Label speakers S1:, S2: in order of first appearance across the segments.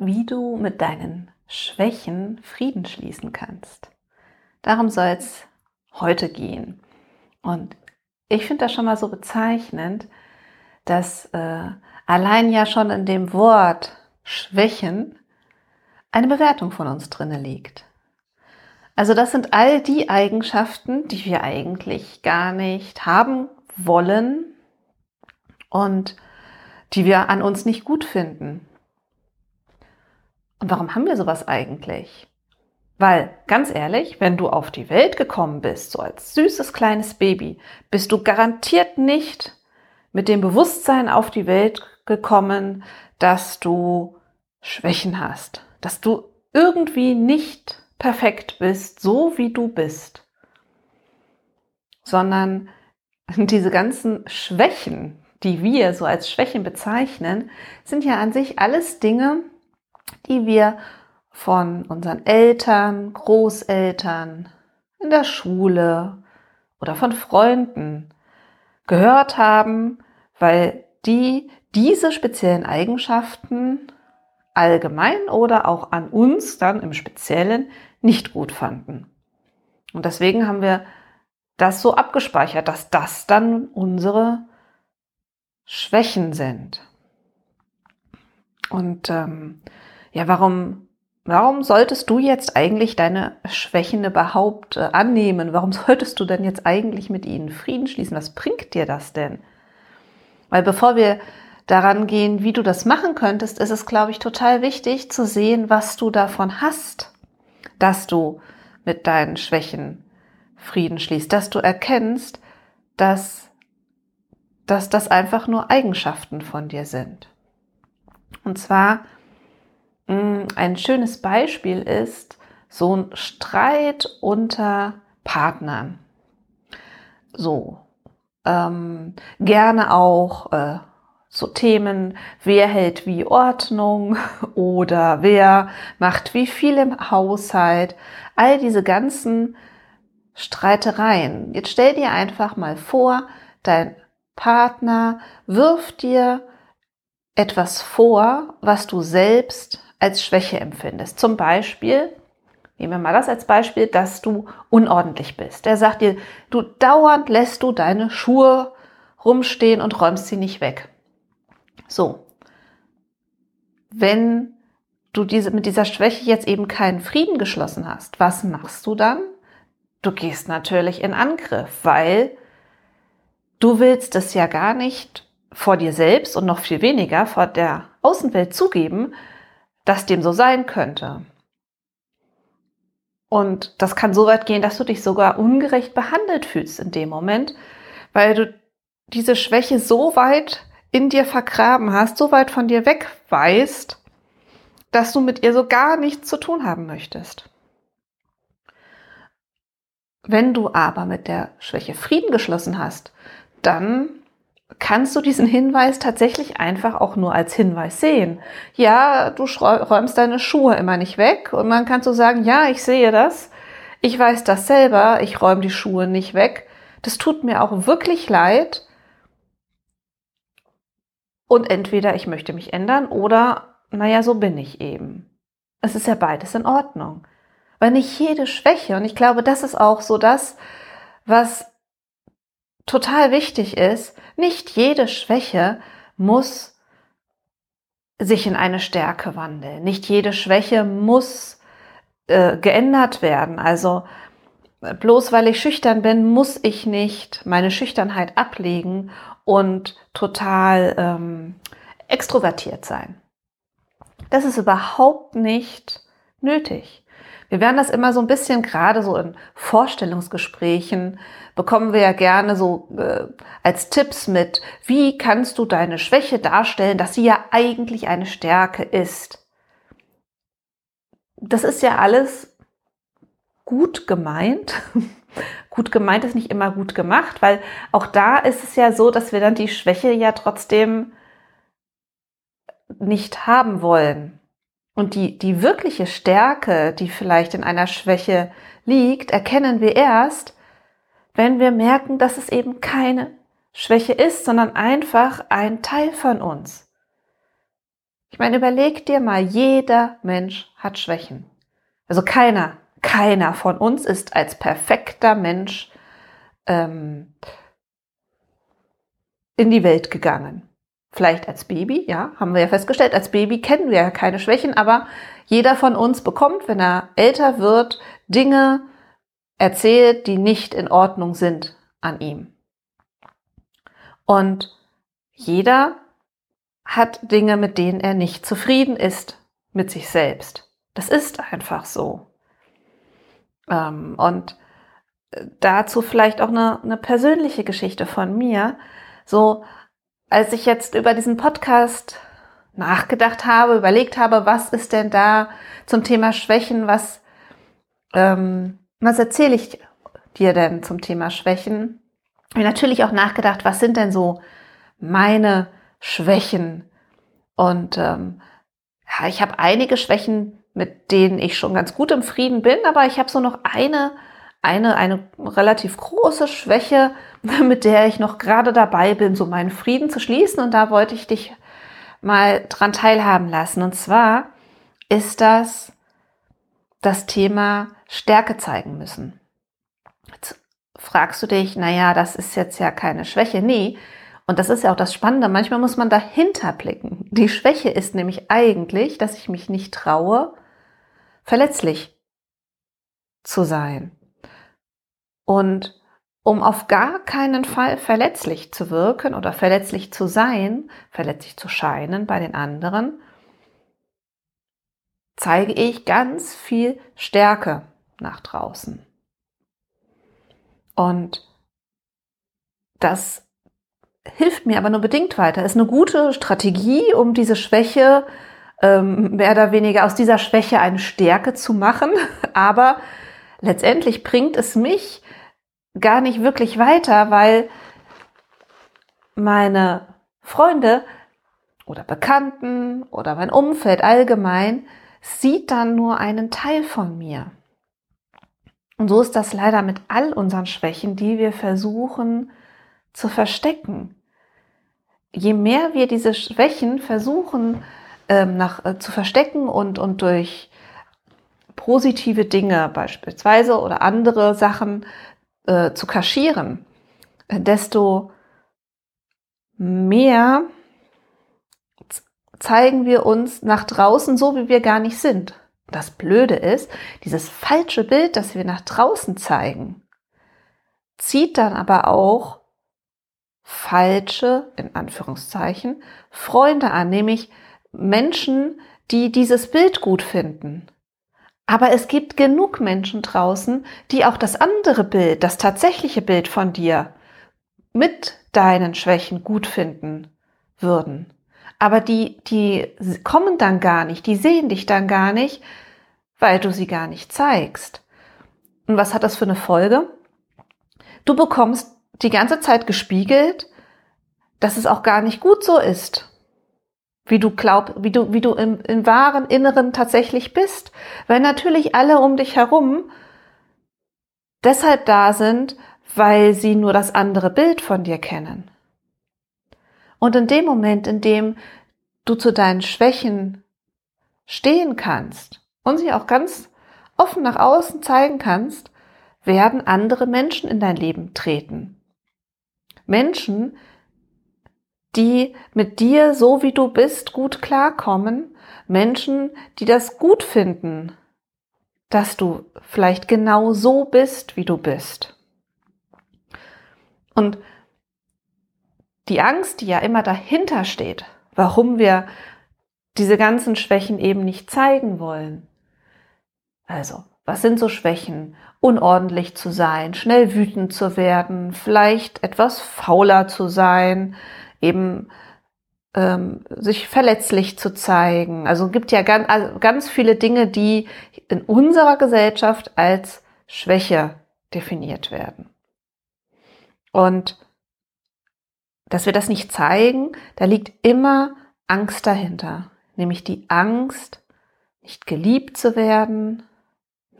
S1: wie du mit deinen Schwächen Frieden schließen kannst. Darum soll es heute gehen. Und ich finde das schon mal so bezeichnend, dass äh, allein ja schon in dem Wort Schwächen eine Bewertung von uns drinne liegt. Also das sind all die Eigenschaften, die wir eigentlich gar nicht haben wollen und die wir an uns nicht gut finden. Und warum haben wir sowas eigentlich? Weil, ganz ehrlich, wenn du auf die Welt gekommen bist, so als süßes kleines Baby, bist du garantiert nicht mit dem Bewusstsein auf die Welt gekommen, dass du Schwächen hast, dass du irgendwie nicht perfekt bist, so wie du bist, sondern diese ganzen Schwächen, die wir so als Schwächen bezeichnen, sind ja an sich alles Dinge, die wir von unseren Eltern, Großeltern, in der Schule oder von Freunden gehört haben, weil die diese speziellen Eigenschaften allgemein oder auch an uns dann im Speziellen nicht gut fanden. Und deswegen haben wir das so abgespeichert, dass das dann unsere Schwächen sind. Und ähm, ja, warum, warum solltest du jetzt eigentlich deine Schwächen überhaupt äh, annehmen? Warum solltest du denn jetzt eigentlich mit ihnen Frieden schließen? Was bringt dir das denn? Weil bevor wir daran gehen, wie du das machen könntest, ist es, glaube ich, total wichtig zu sehen, was du davon hast, dass du mit deinen Schwächen Frieden schließt, dass du erkennst, dass dass das einfach nur Eigenschaften von dir sind. Und zwar ein schönes Beispiel ist so ein Streit unter Partnern. So, ähm, gerne auch äh, so Themen, wer hält wie Ordnung oder wer macht wie viel im Haushalt. All diese ganzen Streitereien. Jetzt stell dir einfach mal vor, dein Partner wirft dir etwas vor, was du selbst als Schwäche empfindest. Zum Beispiel, nehmen wir mal das als Beispiel, dass du unordentlich bist. Er sagt dir, du dauernd lässt du deine Schuhe rumstehen und räumst sie nicht weg. So. Wenn du diese, mit dieser Schwäche jetzt eben keinen Frieden geschlossen hast, was machst du dann? Du gehst natürlich in Angriff, weil Du willst es ja gar nicht vor dir selbst und noch viel weniger vor der Außenwelt zugeben, dass dem so sein könnte. Und das kann so weit gehen, dass du dich sogar ungerecht behandelt fühlst in dem Moment, weil du diese Schwäche so weit in dir vergraben hast, so weit von dir weg weißt, dass du mit ihr so gar nichts zu tun haben möchtest. Wenn du aber mit der Schwäche Frieden geschlossen hast, dann kannst du diesen Hinweis tatsächlich einfach auch nur als Hinweis sehen. Ja, du räumst deine Schuhe immer nicht weg und man kann so sagen, ja, ich sehe das, ich weiß das selber, ich räume die Schuhe nicht weg. Das tut mir auch wirklich leid. Und entweder ich möchte mich ändern oder, naja, so bin ich eben. Es ist ja beides in Ordnung. Weil nicht jede Schwäche, und ich glaube, das ist auch so das, was total wichtig ist, nicht jede Schwäche muss sich in eine Stärke wandeln. Nicht jede Schwäche muss äh, geändert werden. Also bloß weil ich schüchtern bin, muss ich nicht meine Schüchternheit ablegen und total ähm, extrovertiert sein. Das ist überhaupt nicht nötig. Wir werden das immer so ein bisschen, gerade so in Vorstellungsgesprächen, bekommen wir ja gerne so äh, als Tipps mit, wie kannst du deine Schwäche darstellen, dass sie ja eigentlich eine Stärke ist. Das ist ja alles gut gemeint. gut gemeint ist nicht immer gut gemacht, weil auch da ist es ja so, dass wir dann die Schwäche ja trotzdem nicht haben wollen. Und die, die wirkliche Stärke, die vielleicht in einer Schwäche liegt, erkennen wir erst, wenn wir merken, dass es eben keine Schwäche ist, sondern einfach ein Teil von uns. meine, überleg dir mal, jeder Mensch hat Schwächen. Also keiner, keiner von uns ist als perfekter Mensch ähm, in die Welt gegangen. Vielleicht als Baby, ja, haben wir ja festgestellt, als Baby kennen wir ja keine Schwächen, aber jeder von uns bekommt, wenn er älter wird, Dinge erzählt, die nicht in Ordnung sind an ihm. Und jeder hat Dinge, mit denen er nicht zufrieden ist mit sich selbst. Das ist einfach so. Ähm, und dazu vielleicht auch eine, eine persönliche Geschichte von mir. So, als ich jetzt über diesen Podcast nachgedacht habe, überlegt habe, was ist denn da zum Thema Schwächen, was, ähm, was erzähle ich dir denn zum Thema Schwächen? Ich habe natürlich auch nachgedacht, was sind denn so meine Schwächen? Und ähm, ja, ich habe einige Schwächen, mit denen ich schon ganz gut im Frieden bin, aber ich habe so noch eine eine, eine relativ große Schwäche, mit der ich noch gerade dabei bin, so meinen Frieden zu schließen. Und da wollte ich dich mal dran teilhaben lassen. Und zwar ist das das Thema Stärke zeigen müssen. Jetzt fragst du dich, naja, das ist jetzt ja keine Schwäche. Nee. Und das ist ja auch das Spannende. Manchmal muss man dahinter blicken. Die Schwäche ist nämlich eigentlich, dass ich mich nicht traue, verletzlich zu sein. Und um auf gar keinen Fall verletzlich zu wirken oder verletzlich zu sein, verletzlich zu scheinen bei den anderen, zeige ich ganz viel Stärke nach draußen. Und das hilft mir aber nur bedingt weiter. Ist eine gute Strategie, um diese Schwäche ähm, mehr oder weniger aus dieser Schwäche eine Stärke zu machen. Aber letztendlich bringt es mich gar nicht wirklich weiter, weil meine Freunde oder Bekannten oder mein Umfeld allgemein sieht dann nur einen Teil von mir. Und so ist das leider mit all unseren Schwächen, die wir versuchen zu verstecken. Je mehr wir diese Schwächen versuchen ähm, nach, äh, zu verstecken und, und durch positive Dinge beispielsweise oder andere Sachen äh, zu kaschieren, desto mehr zeigen wir uns nach draußen so, wie wir gar nicht sind. Das Blöde ist, dieses falsche Bild, das wir nach draußen zeigen, zieht dann aber auch falsche, in Anführungszeichen, Freunde an, nämlich Menschen, die dieses Bild gut finden. Aber es gibt genug Menschen draußen, die auch das andere Bild, das tatsächliche Bild von dir mit deinen Schwächen gut finden würden. Aber die, die kommen dann gar nicht, die sehen dich dann gar nicht, weil du sie gar nicht zeigst. Und was hat das für eine Folge? Du bekommst die ganze Zeit gespiegelt, dass es auch gar nicht gut so ist wie du glaub, wie du, wie du im, im wahren Inneren tatsächlich bist. Weil natürlich alle um dich herum deshalb da sind, weil sie nur das andere Bild von dir kennen. Und in dem Moment, in dem du zu deinen Schwächen stehen kannst und sie auch ganz offen nach außen zeigen kannst, werden andere Menschen in dein Leben treten. Menschen, die mit dir, so wie du bist, gut klarkommen, Menschen, die das gut finden, dass du vielleicht genau so bist, wie du bist. Und die Angst, die ja immer dahinter steht, warum wir diese ganzen Schwächen eben nicht zeigen wollen. Also, was sind so Schwächen? Unordentlich zu sein, schnell wütend zu werden, vielleicht etwas fauler zu sein, eben ähm, sich verletzlich zu zeigen. Also gibt ja ganz, also ganz viele Dinge, die in unserer Gesellschaft als Schwäche definiert werden. Und dass wir das nicht zeigen, da liegt immer Angst dahinter, nämlich die Angst, nicht geliebt zu werden,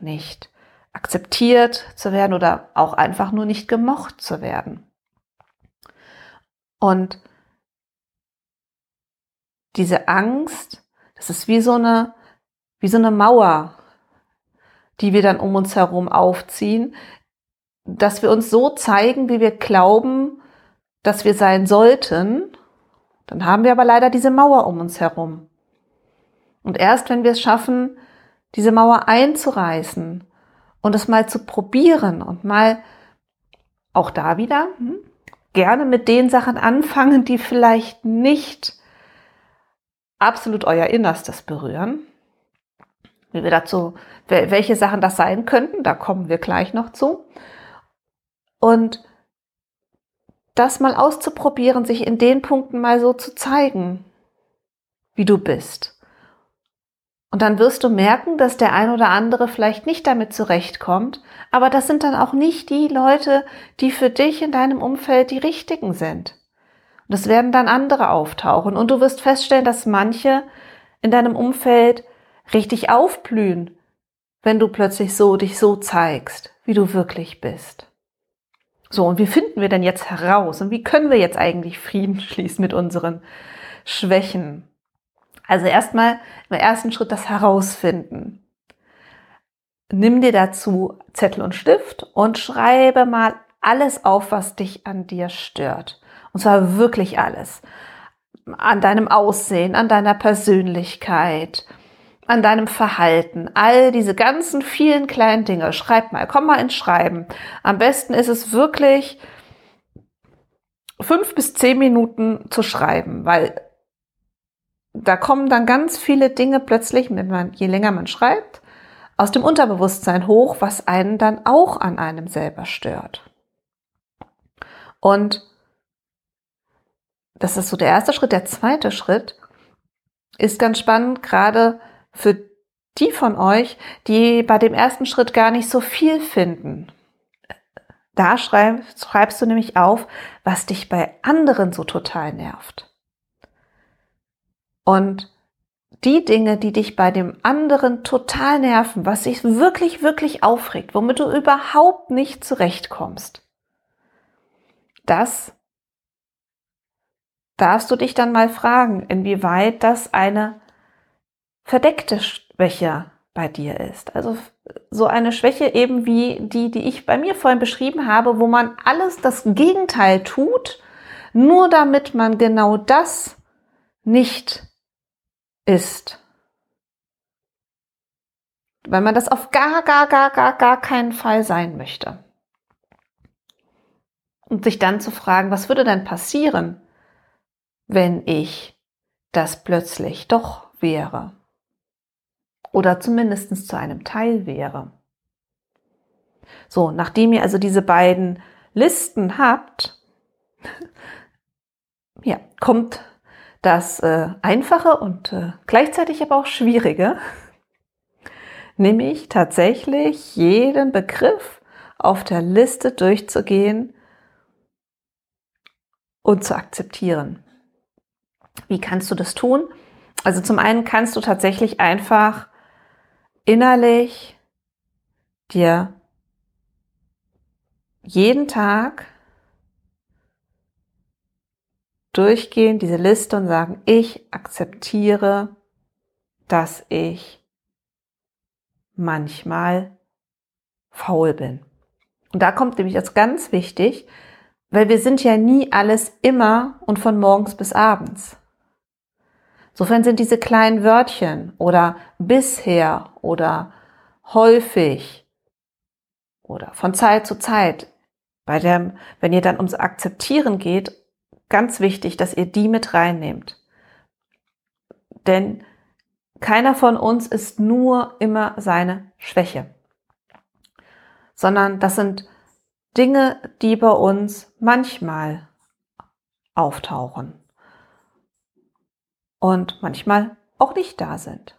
S1: nicht akzeptiert zu werden oder auch einfach nur nicht gemocht zu werden. Und diese Angst Es ist wie so eine, wie so eine Mauer, die wir dann um uns herum aufziehen, dass wir uns so zeigen, wie wir glauben, dass wir sein sollten. Dann haben wir aber leider diese Mauer um uns herum. Und erst wenn wir es schaffen, diese Mauer einzureißen und es mal zu probieren und mal auch da wieder hm, gerne mit den Sachen anfangen, die vielleicht nicht absolut euer Innerstes berühren. Wie wir dazu, welche Sachen das sein könnten, da kommen wir gleich noch zu. Und das mal auszuprobieren, sich in den Punkten mal so zu zeigen, wie du bist. Und dann wirst du merken, dass der ein oder andere vielleicht nicht damit zurechtkommt, aber das sind dann auch nicht die Leute, die für dich in deinem Umfeld die richtigen sind. Und es werden dann andere auftauchen und du wirst feststellen, dass manche in deinem Umfeld richtig aufblühen, wenn du plötzlich so dich so zeigst, wie du wirklich bist. So, und wie finden wir denn jetzt heraus und wie können wir jetzt eigentlich Frieden schließen mit unseren Schwächen? Also erstmal im ersten Schritt das Herausfinden. Nimm dir dazu Zettel und Stift und schreibe mal alles auf, was dich an dir stört. Und zwar wirklich alles. An deinem Aussehen, an deiner Persönlichkeit, an deinem Verhalten. All diese ganzen vielen kleinen Dinge. Schreib mal, komm mal ins Schreiben. Am besten ist es wirklich fünf bis zehn Minuten zu schreiben, weil da kommen dann ganz viele Dinge plötzlich, wenn man, je länger man schreibt, aus dem Unterbewusstsein hoch, was einen dann auch an einem selber stört. Und das ist so der erste Schritt. Der zweite Schritt ist ganz spannend, gerade für die von euch, die bei dem ersten Schritt gar nicht so viel finden. Da schreibst, schreibst du nämlich auf, was dich bei anderen so total nervt. Und die Dinge, die dich bei dem anderen total nerven, was dich wirklich, wirklich aufregt, womit du überhaupt nicht zurechtkommst, das darfst du dich dann mal fragen, inwieweit das eine verdeckte Schwäche bei dir ist. Also so eine Schwäche eben wie die, die ich bei mir vorhin beschrieben habe, wo man alles das Gegenteil tut, nur damit man genau das nicht ist. Weil man das auf gar, gar, gar, gar, gar keinen Fall sein möchte. Und sich dann zu fragen, was würde denn passieren, wenn ich das plötzlich doch wäre? Oder zumindest zu einem Teil wäre. So, nachdem ihr also diese beiden Listen habt, ja, kommt das äh, Einfache und äh, gleichzeitig aber auch Schwierige, nämlich tatsächlich jeden Begriff auf der Liste durchzugehen und zu akzeptieren. Wie kannst du das tun? Also zum einen kannst du tatsächlich einfach innerlich dir jeden Tag durchgehen, diese Liste und sagen, ich akzeptiere, dass ich manchmal faul bin. Und da kommt nämlich das ganz wichtig, weil wir sind ja nie alles immer und von morgens bis abends. Insofern sind diese kleinen Wörtchen oder bisher oder häufig oder von Zeit zu Zeit, bei dem, wenn ihr dann ums Akzeptieren geht, ganz wichtig, dass ihr die mit reinnehmt. Denn keiner von uns ist nur immer seine Schwäche, sondern das sind Dinge, die bei uns manchmal auftauchen und manchmal auch nicht da sind.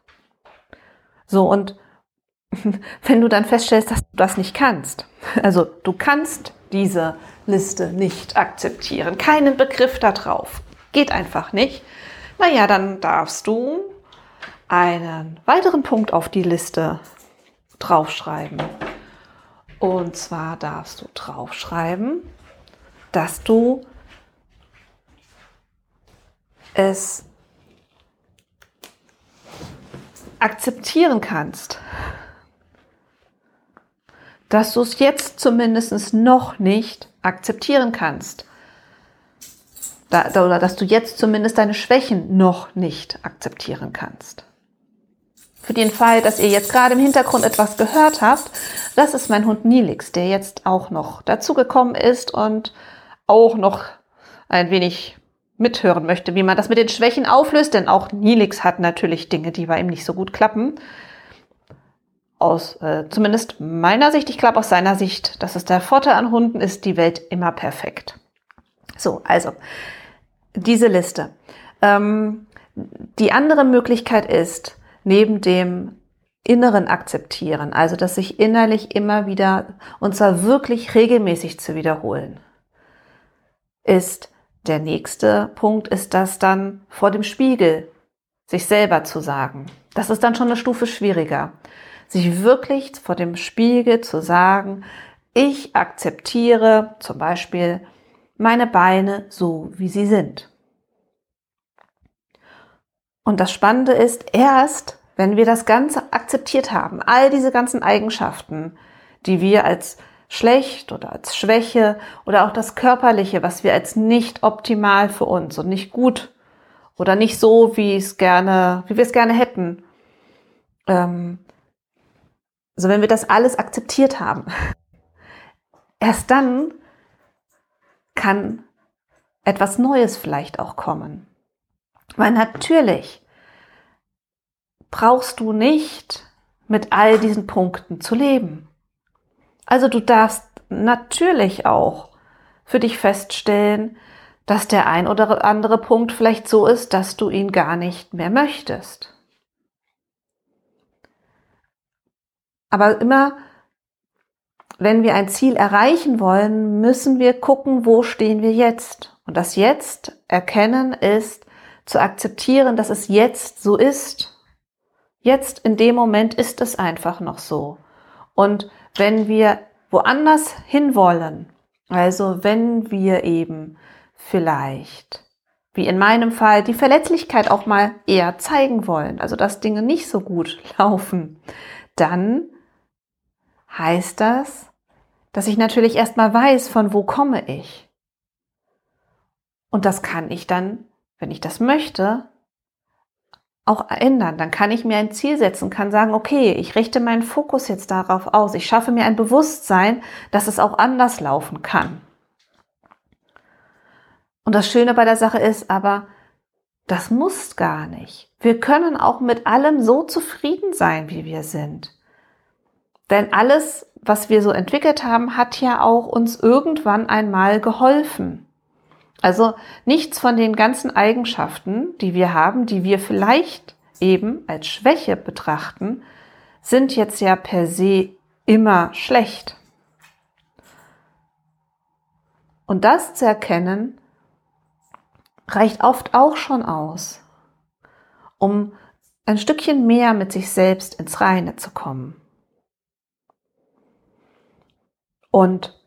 S1: So, und wenn du dann feststellst, dass du das nicht kannst, also du kannst diese Liste nicht akzeptieren. Keinen Begriff da drauf. Geht einfach nicht. Naja, dann darfst du einen weiteren Punkt auf die Liste draufschreiben. Und zwar darfst du draufschreiben, dass du akzeptieren kannst, dass du es jetzt zumindest noch nicht akzeptieren kannst. Da, oder dass du jetzt zumindest deine Schwächen noch nicht akzeptieren kannst. Für den Fall, dass ihr jetzt gerade im Hintergrund etwas gehört habt, das ist mein Hund Nilix, der jetzt auch noch dazugekommen ist und auch noch ein wenig mithören möchte, wie man das mit den Schwächen auflöst, denn auch Nilix hat natürlich Dinge, die bei ihm nicht so gut klappen. Aus äh, zumindest meiner Sicht, ich glaube aus seiner Sicht, das ist der Vorteil an Hunden, ist die Welt immer perfekt. So, also diese Liste. Ähm, die andere Möglichkeit ist, neben dem inneren Akzeptieren, also das sich innerlich immer wieder und zwar wirklich regelmäßig zu wiederholen, ist der nächste Punkt, ist das dann vor dem Spiegel sich selber zu sagen. Das ist dann schon eine Stufe schwieriger. Sich wirklich vor dem Spiegel zu sagen, ich akzeptiere zum Beispiel meine Beine so, wie sie sind. Und das Spannende ist, erst wenn wir das Ganze akzeptiert haben, all diese ganzen Eigenschaften, die wir als schlecht oder als Schwäche oder auch das Körperliche, was wir als nicht optimal für uns und nicht gut oder nicht so, wie es gerne, wie wir es gerne hätten. Ähm, also wenn wir das alles akzeptiert haben, erst dann kann etwas Neues vielleicht auch kommen. Weil natürlich brauchst du nicht mit all diesen Punkten zu leben. Also du darfst natürlich auch für dich feststellen, dass der ein oder andere Punkt vielleicht so ist, dass du ihn gar nicht mehr möchtest. Aber immer, wenn wir ein Ziel erreichen wollen, müssen wir gucken, wo stehen wir jetzt. Und das Jetzt erkennen ist, zu akzeptieren, dass es jetzt so ist. Jetzt in dem Moment ist es einfach noch so. Und wenn wir woanders hinwollen, also wenn wir eben vielleicht, wie in meinem Fall, die Verletzlichkeit auch mal eher zeigen wollen, also dass Dinge nicht so gut laufen, dann heißt das, dass ich natürlich erstmal weiß, von wo komme ich. Und das kann ich dann wenn ich das möchte, auch ändern. Dann kann ich mir ein Ziel setzen, kann sagen, okay, ich richte meinen Fokus jetzt darauf aus. Ich schaffe mir ein Bewusstsein, dass es auch anders laufen kann. Und das Schöne bei der Sache ist aber, das muss gar nicht. Wir können auch mit allem so zufrieden sein, wie wir sind. Denn alles, was wir so entwickelt haben, hat ja auch uns irgendwann einmal geholfen. Also nichts von den ganzen Eigenschaften, die wir haben, die wir vielleicht eben als Schwäche betrachten, sind jetzt ja per se immer schlecht. Und das zu erkennen, reicht oft auch schon aus, um ein Stückchen mehr mit sich selbst ins Reine zu kommen. Und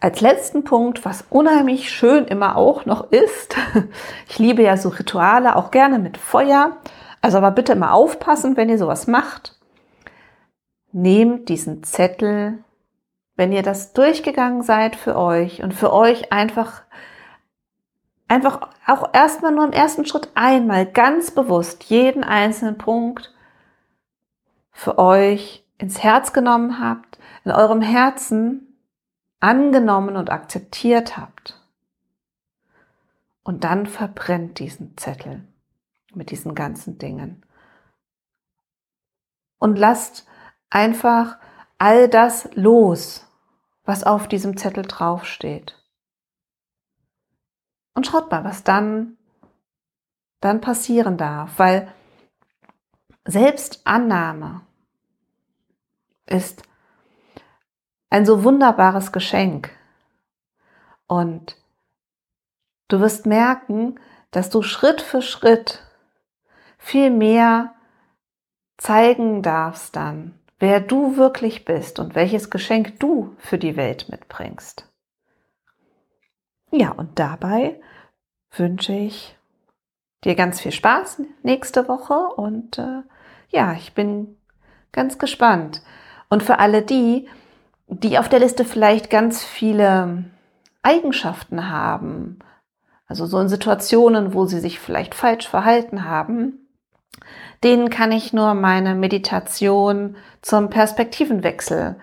S1: als letzten Punkt, was unheimlich schön immer auch noch ist, ich liebe ja so Rituale, auch gerne mit Feuer, also aber bitte immer aufpassen, wenn ihr sowas macht. Nehmt diesen Zettel, wenn ihr das durchgegangen seid für euch und für euch einfach, einfach auch erstmal nur im ersten Schritt einmal ganz bewusst jeden einzelnen Punkt für euch ins Herz genommen habt, in eurem Herzen angenommen und akzeptiert habt. Und dann verbrennt diesen Zettel mit diesen ganzen Dingen. Und lasst einfach all das los, was auf diesem Zettel draufsteht. Und schaut mal, was dann, dann passieren darf, weil Selbstannahme ist ein so wunderbares Geschenk. Und du wirst merken, dass du Schritt für Schritt viel mehr zeigen darfst dann, wer du wirklich bist und welches Geschenk du für die Welt mitbringst. Ja, und dabei wünsche ich dir ganz viel Spaß nächste Woche und äh, ja, ich bin ganz gespannt. Und für alle die, die auf der Liste vielleicht ganz viele Eigenschaften haben, also so in Situationen, wo sie sich vielleicht falsch verhalten haben, denen kann ich nur meine Meditation zum Perspektivenwechsel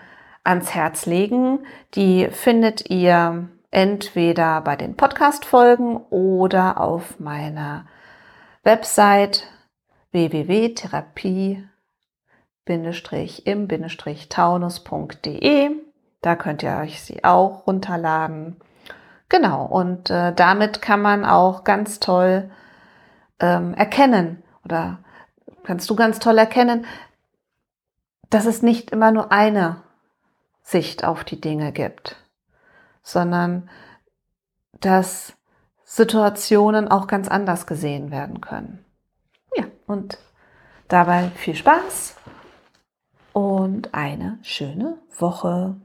S1: ans Herz legen. Die findet ihr entweder bei den Podcast-Folgen oder auf meiner Website www.therapie-im-taunus.de. Da könnt ihr euch sie auch runterladen. Genau, und äh, damit kann man auch ganz toll ähm, erkennen oder kannst du ganz toll erkennen, dass es nicht immer nur eine Sicht auf die Dinge gibt, sondern dass Situationen auch ganz anders gesehen werden können. Ja, und dabei viel Spaß und eine schöne Woche.